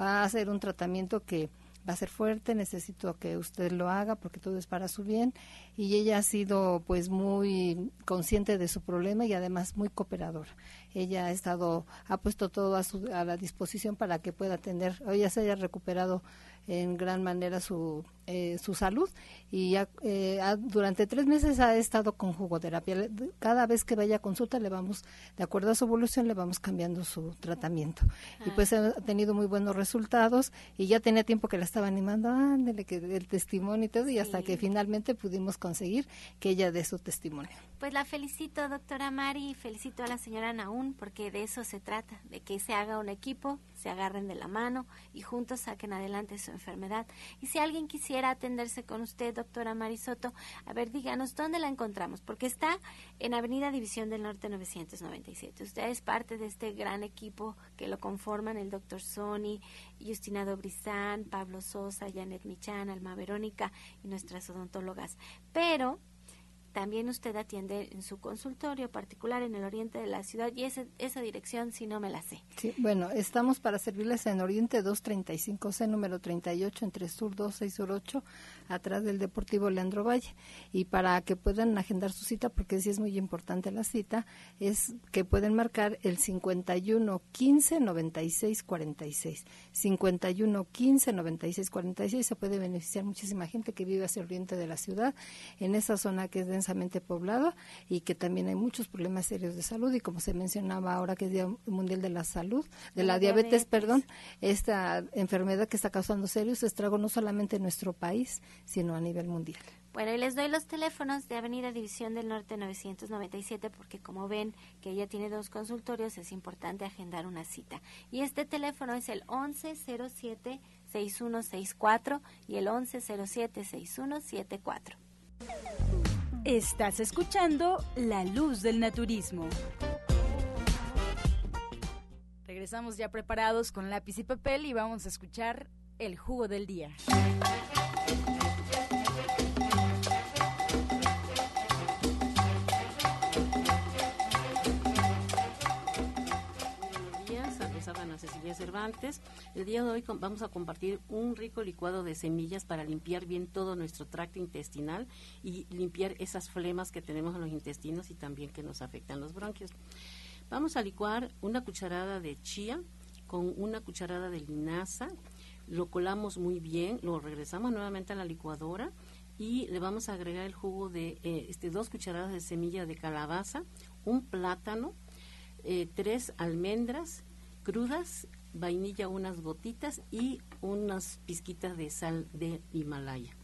va a hacer un tratamiento que va a ser fuerte, necesito que usted lo haga porque todo es para su bien y ella ha sido pues muy consciente de su problema y además muy cooperadora. Ella ha estado, ha puesto todo a, su, a la disposición para que pueda atender, ella se haya recuperado en gran manera su, eh, su salud y eh, durante tres meses ha estado con jugoterapia. Cada vez que vaya a consulta le vamos, de acuerdo a su evolución, le vamos cambiando su tratamiento. Y pues ha tenido muy buenos resultados y ya tenía tiempo que la estaba animando, ándele, que el testimonio y todo, y hasta que finalmente pudimos conseguir que ella dé su testimonio. Pues la felicito, doctora Mari, y felicito a la señora Naún, porque de eso se trata, de que se haga un equipo, se agarren de la mano y juntos saquen adelante su enfermedad. Y si alguien quisiera atenderse con usted, doctora Marisoto, a ver, díganos dónde la encontramos, porque está en Avenida División del Norte 997. Usted es parte de este gran equipo que lo conforman el doctor Sony, Justina Dobrizán, Pablo Sosa, Janet Michan, Alma Verónica y nuestras odontólogas. Pero también usted atiende en su consultorio particular en el oriente de la ciudad y ese, esa dirección si no me la sé. Bueno, estamos para servirles en Oriente 235C, número 38, entre Sur 2, 6 Sur 8, atrás del Deportivo Leandro Valle. Y para que puedan agendar su cita, porque sí es muy importante la cita, es que pueden marcar el 51 15 96 46. 51 15 96 46 se puede beneficiar muchísima gente que vive hacia el oriente de la ciudad, en esa zona que es de densamente poblado y que también hay muchos problemas serios de salud y como se mencionaba ahora que es Día Mundial de la Salud, de la, diabetes, perdón, esta enfermedad que está causando serios estragos no solamente en nuestro país, sino a nivel mundial. Bueno, y les doy los teléfonos de Avenida División del Norte 997 porque como ven que ella tiene dos consultorios es importante agendar una cita. Y este teléfono es el 1107 6164 y el 1107 6174. Estás escuchando La Luz del Naturismo. Regresamos ya preparados con lápiz y papel y vamos a escuchar el jugo del día. Cervantes. El día de hoy vamos a compartir un rico licuado de semillas para limpiar bien todo nuestro tracto intestinal y limpiar esas flemas que tenemos en los intestinos y también que nos afectan los bronquios. Vamos a licuar una cucharada de chía con una cucharada de linaza, lo colamos muy bien, lo regresamos nuevamente a la licuadora y le vamos a agregar el jugo de eh, este, dos cucharadas de semilla de calabaza, un plátano, eh, tres almendras crudas, vainilla unas gotitas y unas pizquitas de sal de Himalaya.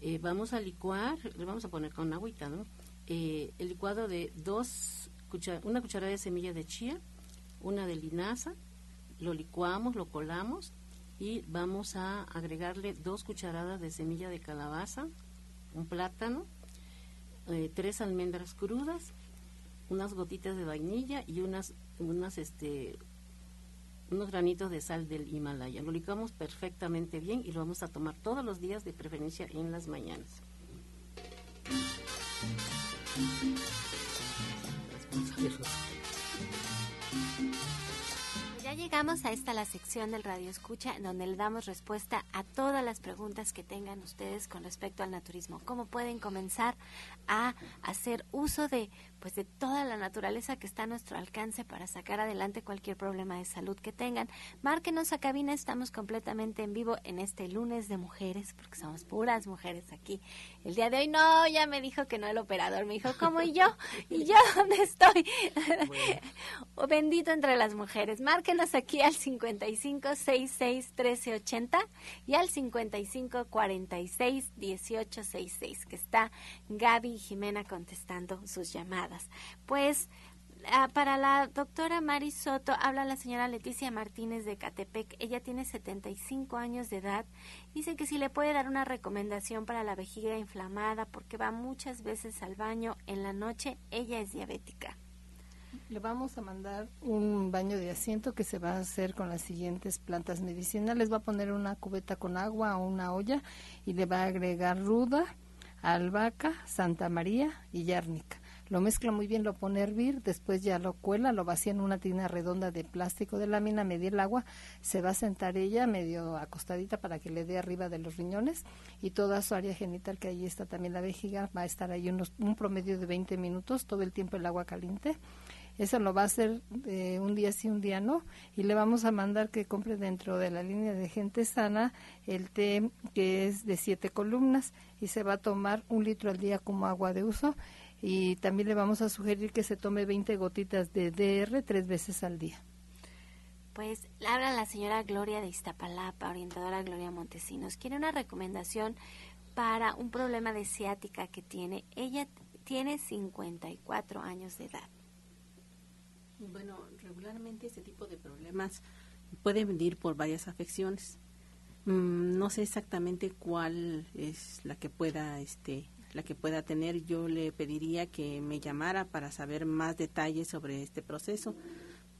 Eh, vamos a licuar, le vamos a poner con agüita, ¿no? Eh, el licuado de dos una cucharada de semilla de chía, una de linaza, lo licuamos, lo colamos y vamos a agregarle dos cucharadas de semilla de calabaza, un plátano, eh, tres almendras crudas, unas gotitas de vainilla y unas, unas este, unos granitos de sal del Himalaya. Lo licuamos perfectamente bien y lo vamos a tomar todos los días, de preferencia en las mañanas. Llegamos a esta la sección del Radio Escucha, donde le damos respuesta a todas las preguntas que tengan ustedes con respecto al naturismo. ¿Cómo pueden comenzar a hacer uso de pues de toda la naturaleza que está a nuestro alcance para sacar adelante cualquier problema de salud que tengan. Márquenos a cabina, estamos completamente en vivo en este lunes de mujeres, porque somos puras mujeres aquí. El día de hoy no, ya me dijo que no el operador, me dijo, ¿cómo y yo? ¿Y yo dónde estoy? oh, [LAUGHS] bendito entre las mujeres. Márquenos aquí al 55 66 1380 y al 55 46 1866, que está Gaby y Jimena contestando sus llamadas. Pues ah, para la doctora Mari Soto habla la señora Leticia Martínez de Catepec. Ella tiene 75 años de edad. Dice que si le puede dar una recomendación para la vejiga inflamada porque va muchas veces al baño en la noche. Ella es diabética. Le vamos a mandar un baño de asiento que se va a hacer con las siguientes plantas medicinales. Va a poner una cubeta con agua o una olla y le va a agregar ruda, albahaca, Santa María y yárnica lo mezcla muy bien, lo pone a hervir, después ya lo cuela, lo vacía en una tina redonda de plástico de lámina, medir el agua, se va a sentar ella medio acostadita para que le dé arriba de los riñones y toda su área genital, que ahí está también la vejiga, va a estar ahí unos, un promedio de 20 minutos, todo el tiempo el agua caliente. Eso lo va a hacer eh, un día sí, un día no. Y le vamos a mandar que compre dentro de la línea de gente sana el té que es de siete columnas y se va a tomar un litro al día como agua de uso y también le vamos a sugerir que se tome 20 gotitas de DR tres veces al día. Pues habla la señora Gloria de Iztapalapa, orientadora Gloria Montesinos. Quiere una recomendación para un problema de ciática que tiene. Ella tiene 54 años de edad. Bueno, regularmente este tipo de problemas pueden venir por varias afecciones. Mm, no sé exactamente cuál es la que pueda este, la que pueda tener, yo le pediría que me llamara para saber más detalles sobre este proceso.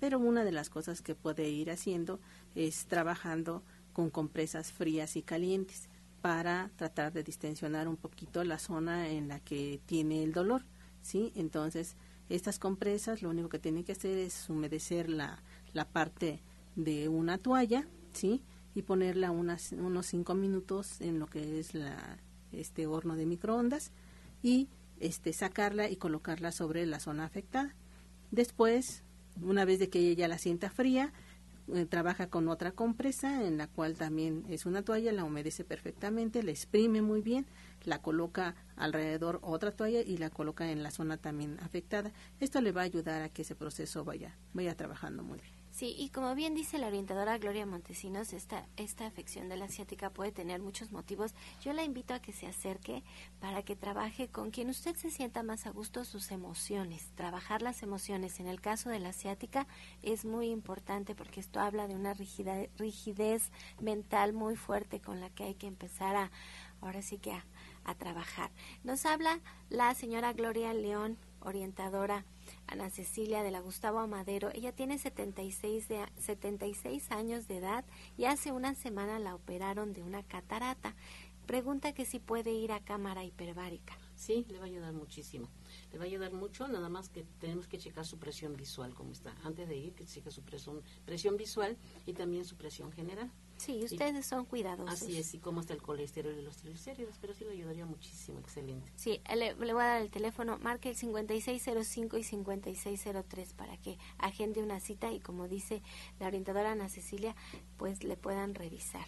Pero una de las cosas que puede ir haciendo es trabajando con compresas frías y calientes para tratar de distensionar un poquito la zona en la que tiene el dolor, ¿sí? Entonces, estas compresas lo único que tienen que hacer es humedecer la, la parte de una toalla, ¿sí? Y ponerla unos cinco minutos en lo que es la, este horno de microondas y este sacarla y colocarla sobre la zona afectada. Después, una vez de que ella la sienta fría, eh, trabaja con otra compresa en la cual también es una toalla, la humedece perfectamente, la exprime muy bien, la coloca alrededor otra toalla y la coloca en la zona también afectada. Esto le va a ayudar a que ese proceso vaya, vaya trabajando muy bien. Sí, y como bien dice la orientadora Gloria Montesinos, esta, esta afección de la asiática puede tener muchos motivos. Yo la invito a que se acerque para que trabaje con quien usted se sienta más a gusto sus emociones. Trabajar las emociones en el caso de la asiática es muy importante porque esto habla de una rigidez, rigidez mental muy fuerte con la que hay que empezar a, ahora sí que a, a trabajar. Nos habla la señora Gloria León, orientadora Ana Cecilia de la Gustavo Amadero. Ella tiene 76, de, 76 años de edad y hace una semana la operaron de una catarata. Pregunta que si puede ir a cámara hiperbárica. Sí, le va a ayudar muchísimo. Le va a ayudar mucho, nada más que tenemos que checar su presión visual, como está. Antes de ir, que cheque su presión, presión visual y también su presión general. Sí, ustedes son cuidadosos. Así es, y cómo está el colesterol y los triglicéridos, pero sí le ayudaría muchísimo, excelente. Sí, le, le, voy a dar el teléfono, marque el 5605 y 5603 para que agende una cita y como dice la orientadora Ana Cecilia, pues le puedan revisar.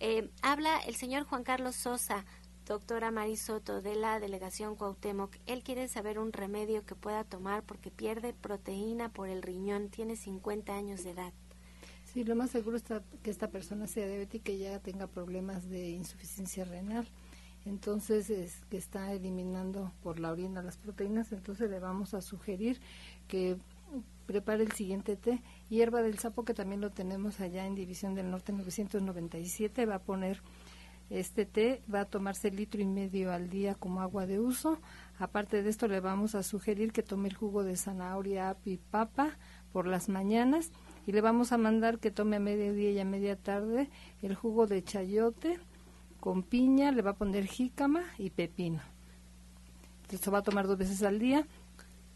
Eh, habla el señor Juan Carlos Sosa, doctora Marisoto de la delegación Cuauhtémoc. Él quiere saber un remedio que pueda tomar porque pierde proteína por el riñón, tiene 50 años de edad. Sí, lo más seguro es que esta persona sea diabética y ya tenga problemas de insuficiencia renal. entonces es que está eliminando por la orina las proteínas, entonces le vamos a sugerir que prepare el siguiente té. Hierba del sapo, que también lo tenemos allá en División del Norte 997, va a poner este té, va a tomarse litro y medio al día como agua de uso. Aparte de esto, le vamos a sugerir que tome el jugo de zanahoria, y papa por las mañanas y le vamos a mandar que tome a mediodía y a media tarde el jugo de chayote con piña, le va a poner jícama y pepino. Esto va a tomar dos veces al día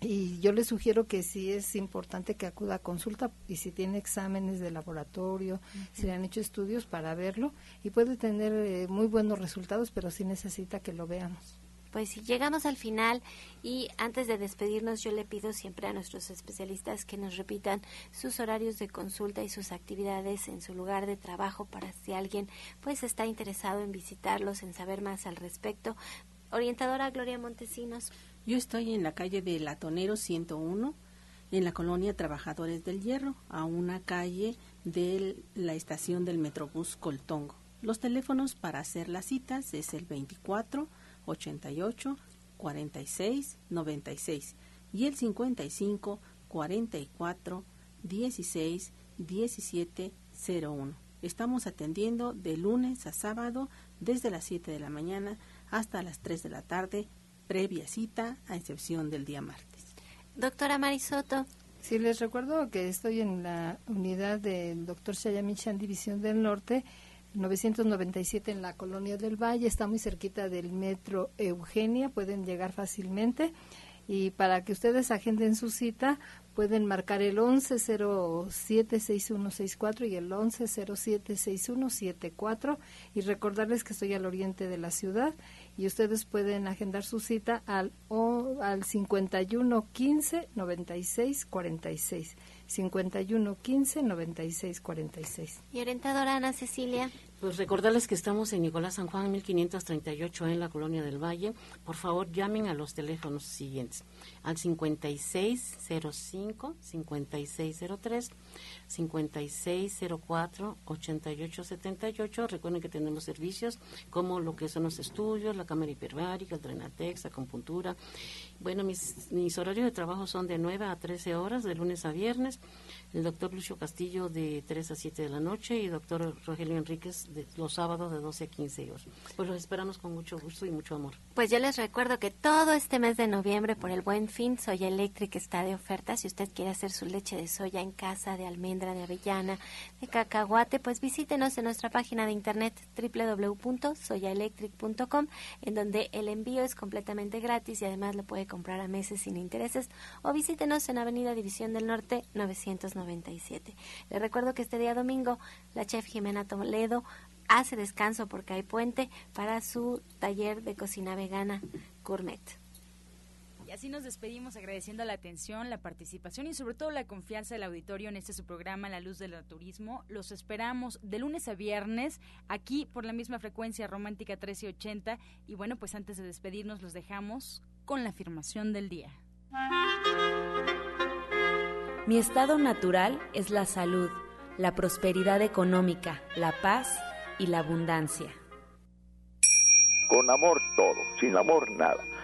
y yo le sugiero que sí es importante que acuda a consulta y si tiene exámenes de laboratorio, si le han hecho estudios para verlo y puede tener eh, muy buenos resultados, pero sí necesita que lo veamos. Pues si llegamos al final y antes de despedirnos yo le pido siempre a nuestros especialistas que nos repitan sus horarios de consulta y sus actividades en su lugar de trabajo para si alguien pues está interesado en visitarlos, en saber más al respecto. Orientadora Gloria Montesinos. Yo estoy en la calle de Latonero 101, en la colonia Trabajadores del Hierro, a una calle de la estación del Metrobús Coltongo. Los teléfonos para hacer las citas es el 24 88 46 96 y el 55 44 16 17 01. Estamos atendiendo de lunes a sábado desde las 7 de la mañana hasta las 3 de la tarde, previa cita a excepción del día martes. Doctora Marisoto. Sí, les recuerdo que estoy en la unidad del doctor Shayamichan, División del Norte, 997 en la Colonia del Valle, está muy cerquita del metro Eugenia, pueden llegar fácilmente. Y para que ustedes agenden su cita, pueden marcar el 11076164 y el 11076174 y recordarles que estoy al oriente de la ciudad y ustedes pueden agendar su cita al, o, al 5115 9646. 51 15 96 46. Y orientadora Ana Cecilia. Pues recordarles que estamos en Nicolás San Juan 1538 en la Colonia del Valle. Por favor, llamen a los teléfonos siguientes: al 5605 5603 5604 8878. Recuerden que tenemos servicios como lo que son los estudios, la cámara hiperbárica, el drenatex, la acupuntura. Bueno, mis, horarios de trabajo son de 9 a 13 horas, de lunes a viernes el doctor Lucio Castillo de 3 a 7 de la noche y doctor Rogelio Enríquez de los sábados de 12 a 15 horas. Pues los esperamos con mucho gusto y mucho amor. Pues yo les recuerdo que todo este mes de noviembre por el buen fin Soya Electric está de oferta. Si usted quiere hacer su leche de soya en casa, almendra, de avellana, de cacahuate, pues visítenos en nuestra página de internet www.soyaelectric.com en donde el envío es completamente gratis y además lo puede comprar a meses sin intereses o visítenos en Avenida División del Norte 990 97. Les recuerdo que este día domingo la chef Jimena Toledo hace descanso porque hay puente para su taller de cocina vegana gourmet. Así nos despedimos agradeciendo la atención, la participación y sobre todo la confianza del auditorio en este su programa La Luz del Turismo. Los esperamos de lunes a viernes aquí por la misma frecuencia romántica 1380 y bueno, pues antes de despedirnos los dejamos con la afirmación del día. Mi estado natural es la salud, la prosperidad económica, la paz y la abundancia. Con amor todo, sin amor nada.